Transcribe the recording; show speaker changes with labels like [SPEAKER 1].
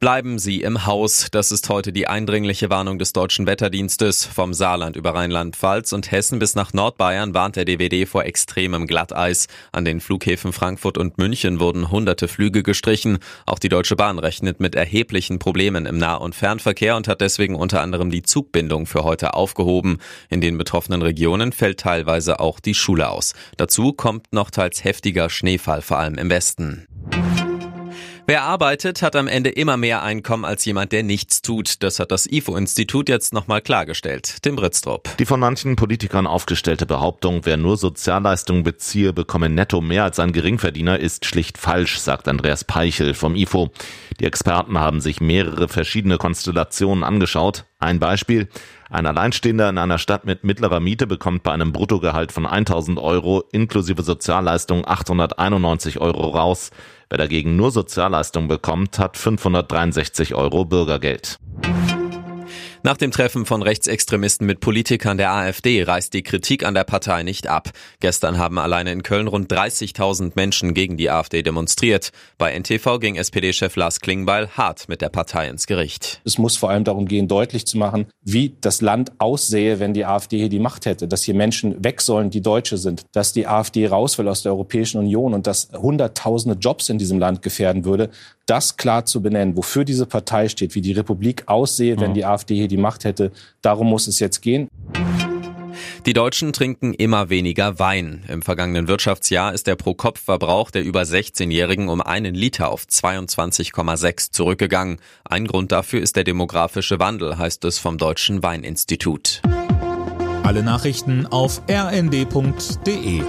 [SPEAKER 1] Bleiben Sie im Haus. Das ist heute die eindringliche Warnung des deutschen Wetterdienstes. Vom Saarland über Rheinland-Pfalz und Hessen bis nach Nordbayern warnt der DWD vor extremem Glatteis. An den Flughäfen Frankfurt und München wurden hunderte Flüge gestrichen. Auch die Deutsche Bahn rechnet mit erheblichen Problemen im Nah- und Fernverkehr und hat deswegen unter anderem die Zugbindung für heute aufgehoben. In den betroffenen Regionen fällt teilweise auch die Schule aus. Dazu kommt noch teils heftiger Schneefall, vor allem im Westen. Wer arbeitet, hat am Ende immer mehr Einkommen als jemand, der nichts tut. Das hat das IFO-Institut jetzt nochmal klargestellt. Tim Britztrup.
[SPEAKER 2] Die von manchen Politikern aufgestellte Behauptung, wer nur Sozialleistungen beziehe, bekomme netto mehr als ein Geringverdiener, ist schlicht falsch, sagt Andreas Peichel vom IFO. Die Experten haben sich mehrere verschiedene Konstellationen angeschaut. Ein Beispiel. Ein Alleinstehender in einer Stadt mit mittlerer Miete bekommt bei einem Bruttogehalt von 1000 Euro inklusive Sozialleistung 891 Euro raus. Wer dagegen nur Sozialleistung bekommt, hat 563 Euro Bürgergeld.
[SPEAKER 1] Nach dem Treffen von Rechtsextremisten mit Politikern der AfD reißt die Kritik an der Partei nicht ab. Gestern haben alleine in Köln rund 30.000 Menschen gegen die AfD demonstriert. Bei NTV ging SPD-Chef Lars Klingbeil hart mit der Partei ins Gericht.
[SPEAKER 3] Es muss vor allem darum gehen, deutlich zu machen, wie das Land aussähe, wenn die AfD hier die Macht hätte. Dass hier Menschen weg sollen, die Deutsche sind. Dass die AfD raus will aus der Europäischen Union und dass Hunderttausende Jobs in diesem Land gefährden würde. Das klar zu benennen, wofür diese Partei steht, wie die Republik aussehe, wenn die AfD hier die die Macht hätte. Darum muss es jetzt gehen.
[SPEAKER 1] Die Deutschen trinken immer weniger Wein. Im vergangenen Wirtschaftsjahr ist der Pro-Kopf-Verbrauch der über 16-Jährigen um einen Liter auf 22,6 zurückgegangen. Ein Grund dafür ist der demografische Wandel, heißt es vom Deutschen Weininstitut.
[SPEAKER 4] Alle Nachrichten auf rnd.de